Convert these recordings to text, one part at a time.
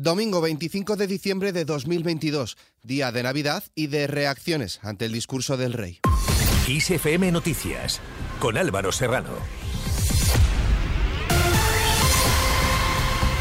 Domingo 25 de diciembre de 2022, día de Navidad y de reacciones ante el discurso del rey. ISFM Noticias, con Álvaro Serrano.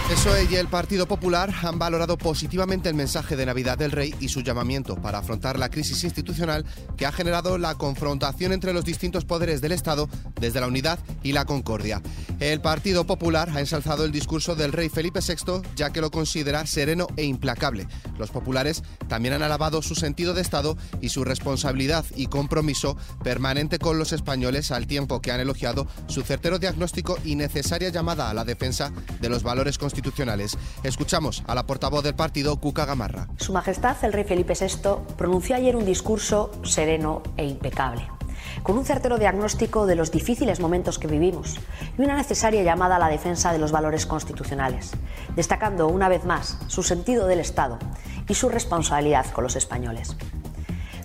PSOE y el Partido Popular han valorado positivamente el mensaje de Navidad del Rey y su llamamiento para afrontar la crisis institucional que ha generado la confrontación entre los distintos poderes del Estado desde la unidad y la concordia. El Partido Popular ha ensalzado el discurso del rey Felipe VI ya que lo considera sereno e implacable. Los populares también han alabado su sentido de Estado y su responsabilidad y compromiso permanente con los españoles al tiempo que han elogiado su certero diagnóstico y necesaria llamada a la defensa de los valores constitucionales Escuchamos a la portavoz del partido, Cuca Gamarra. Su Majestad, el rey Felipe VI, pronunció ayer un discurso sereno e impecable con un certero diagnóstico de los difíciles momentos que vivimos y una necesaria llamada a la defensa de los valores constitucionales, destacando una vez más su sentido del Estado y su responsabilidad con los españoles.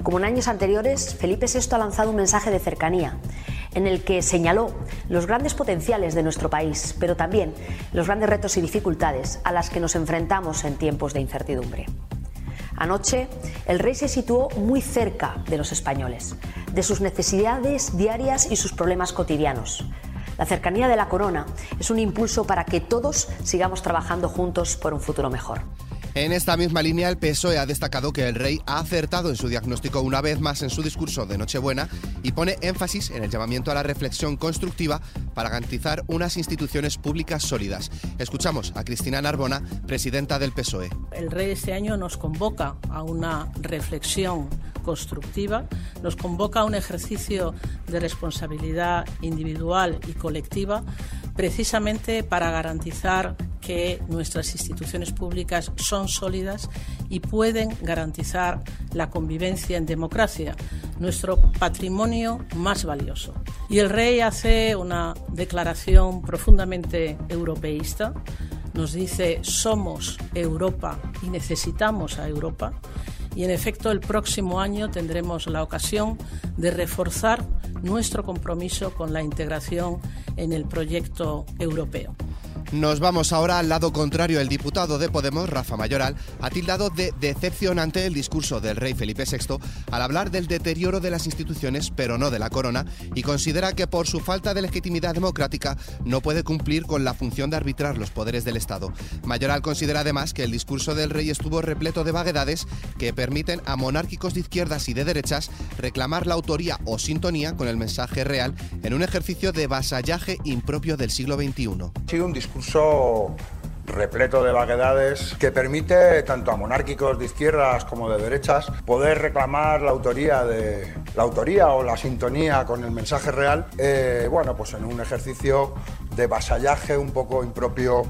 Como en años anteriores, Felipe VI ha lanzado un mensaje de cercanía en el que señaló los grandes potenciales de nuestro país, pero también los grandes retos y dificultades a las que nos enfrentamos en tiempos de incertidumbre. Anoche, el rey se situó muy cerca de los españoles, de sus necesidades diarias y sus problemas cotidianos. La cercanía de la corona es un impulso para que todos sigamos trabajando juntos por un futuro mejor. En esta misma línea, el PSOE ha destacado que el rey ha acertado en su diagnóstico una vez más en su discurso de Nochebuena y pone énfasis en el llamamiento a la reflexión constructiva para garantizar unas instituciones públicas sólidas. Escuchamos a Cristina Narbona, presidenta del PSOE. El rey este año nos convoca a una reflexión constructiva, nos convoca a un ejercicio de responsabilidad individual y colectiva precisamente para garantizar que nuestras instituciones públicas son sólidas y pueden garantizar la convivencia en democracia, nuestro patrimonio más valioso. Y el rey hace una declaración profundamente europeísta. Nos dice somos Europa y necesitamos a Europa. Y en efecto el próximo año tendremos la ocasión de reforzar nuestro compromiso con la integración en el proyecto europeo. Nos vamos ahora al lado contrario. El diputado de Podemos, Rafa Mayoral, ha tildado de decepcionante el discurso del rey Felipe VI al hablar del deterioro de las instituciones, pero no de la corona, y considera que por su falta de legitimidad democrática no puede cumplir con la función de arbitrar los poderes del Estado. Mayoral considera además que el discurso del rey estuvo repleto de vaguedades que permiten a monárquicos de izquierdas y de derechas reclamar la autoría o sintonía con el mensaje real en un ejercicio de vasallaje impropio del siglo XXI. un discurso repleto de vaguedades que permite tanto a monárquicos de izquierdas como de derechas poder reclamar la autoría de la autoría o la sintonía con el mensaje real eh, bueno pues en un ejercicio de vasallaje un poco impropio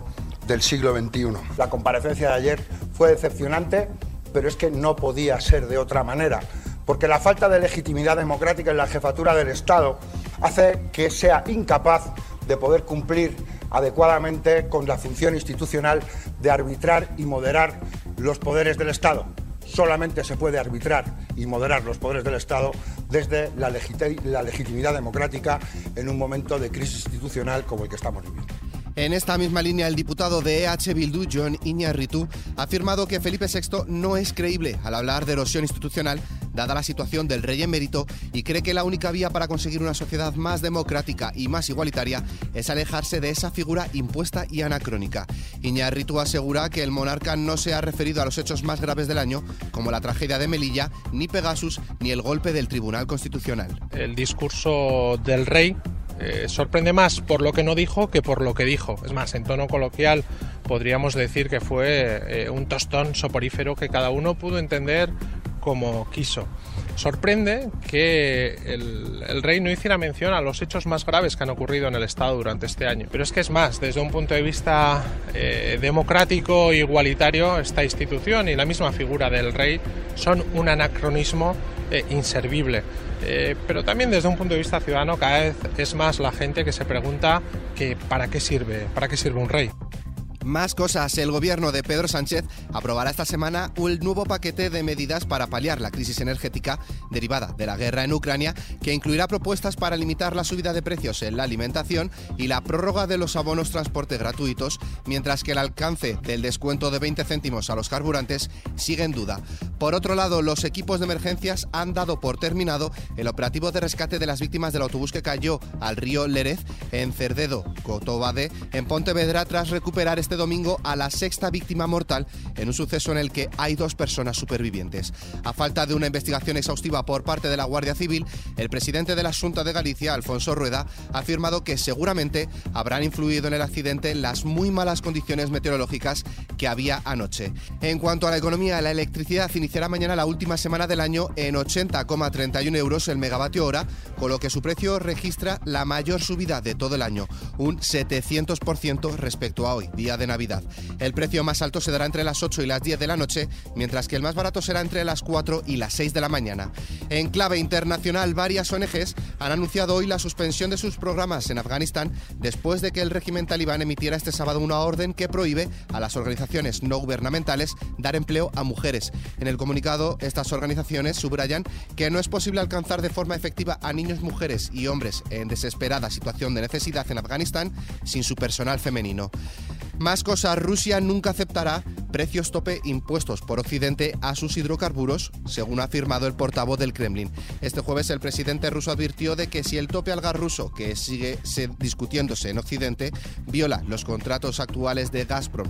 del siglo XXI. La comparecencia de ayer fue decepcionante, pero es que no podía ser de otra manera, porque la falta de legitimidad democrática en la jefatura del Estado hace que sea incapaz de poder cumplir adecuadamente con la función institucional de arbitrar y moderar los poderes del Estado. Solamente se puede arbitrar y moderar los poderes del Estado desde la, legitimidad democrática en un momento de crisis institucional como el que estamos viviendo. En esta misma línea, el diputado de EH Bildu, John Iñarritu, ha afirmado que Felipe VI no es creíble al hablar de erosión institucional, dada la situación del rey emérito, y cree que la única vía para conseguir una sociedad más democrática y más igualitaria es alejarse de esa figura impuesta y anacrónica. Iñarritu asegura que el monarca no se ha referido a los hechos más graves del año, como la tragedia de Melilla, ni Pegasus, ni el golpe del Tribunal Constitucional. El discurso del rey eh, sorprende más por lo que no dijo que por lo que dijo. Es más, en tono coloquial podríamos decir que fue eh, un tostón soporífero que cada uno pudo entender como quiso. Sorprende que el, rey no hiciera mención a los hechos más graves que han ocurrido en el Estado durante este año. Pero es que es más, desde un punto de vista eh, democrático e igualitario, esta institución y la misma figura del rey son un anacronismo eh, inservible. Eh, pero también desde un punto de vista ciudadano cada vez es más la gente que se pregunta que para qué sirve, para qué sirve un rey. Más cosas. El gobierno de Pedro Sánchez aprobará esta semana un nuevo paquete de medidas para paliar la crisis energética derivada de la guerra en Ucrania, que incluirá propuestas para limitar la subida de precios en la alimentación y la prórroga de los abonos transporte gratuitos, mientras que el alcance del descuento de 20 céntimos a los carburantes sigue en duda. Por otro lado, los equipos de emergencias han dado por terminado el operativo de rescate de las víctimas del autobús que cayó al río Lérez en Cerdedo, Cotobade, en Pontevedra, tras recuperar este domingo a la sexta víctima mortal en un suceso en el que hay dos personas supervivientes. A falta de una investigación exhaustiva por parte de la Guardia Civil, el presidente de la Junta de Galicia, Alfonso Rueda, ha afirmado que seguramente habrán influido en el accidente las muy malas condiciones meteorológicas que había anoche. En cuanto a la economía, la electricidad iniciará mañana la última semana del año en 80,31 euros el megavatio hora, con lo que su precio registra la mayor subida de todo el año, un 700% respecto a hoy, día de Navidad. El precio más alto se dará entre las 8 y las 10 de la noche, mientras que el más barato será entre las 4 y las 6 de la mañana. En clave internacional, varias ONGs han anunciado hoy la suspensión de sus programas en Afganistán después de que el régimen talibán emitiera este sábado una orden que prohíbe a las organizaciones no gubernamentales dar empleo a mujeres. En el comunicado, estas organizaciones subrayan que no es posible alcanzar de forma efectiva a niños, mujeres y hombres en desesperada situación de necesidad en Afganistán sin su personal femenino. Más cosas, Rusia nunca aceptará precios tope impuestos por Occidente a sus hidrocarburos, según ha afirmado el portavoz del Kremlin. Este jueves el presidente ruso advirtió de que si el tope al gas ruso, que sigue discutiéndose en Occidente, viola los contratos actuales de Gazprom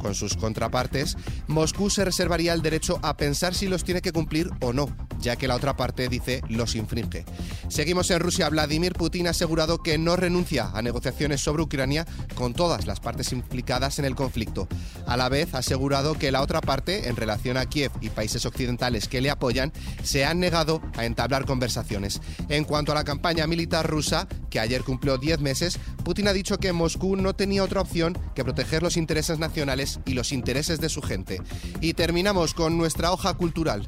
con sus contrapartes, Moscú se reservaría el derecho a pensar si los tiene que cumplir o no, ya que la otra parte dice los infringe. Seguimos en Rusia. Vladimir Putin ha asegurado que no renuncia a negociaciones sobre Ucrania con todas las partes implicadas en el conflicto. A la vez ha asegurado que la otra parte, en relación a Kiev y países occidentales que le apoyan, se han negado a entablar conversaciones. En cuanto a la campaña militar rusa, que ayer cumplió 10 meses, Putin ha dicho que Moscú no tenía otra opción que proteger los intereses nacionales y los intereses de su gente. Y terminamos con nuestra hoja cultural.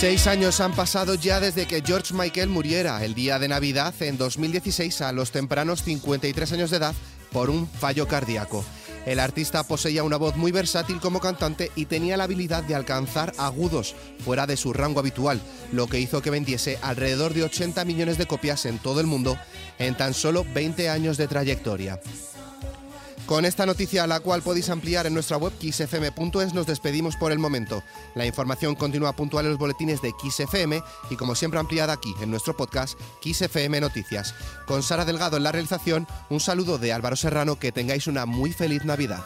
Seis años han pasado ya desde que George Michael muriera el día de Navidad en 2016 a los tempranos 53 años de edad por un fallo cardíaco. El artista poseía una voz muy versátil como cantante y tenía la habilidad de alcanzar agudos fuera de su rango habitual, lo que hizo que vendiese alrededor de 80 millones de copias en todo el mundo en tan solo 20 años de trayectoria. Con esta noticia, la cual podéis ampliar en nuestra web xfm.es, nos despedimos por el momento. La información continúa puntual en los boletines de XFM y como siempre ampliada aquí en nuestro podcast XFM Noticias. Con Sara Delgado en la realización, un saludo de Álvaro Serrano, que tengáis una muy feliz Navidad.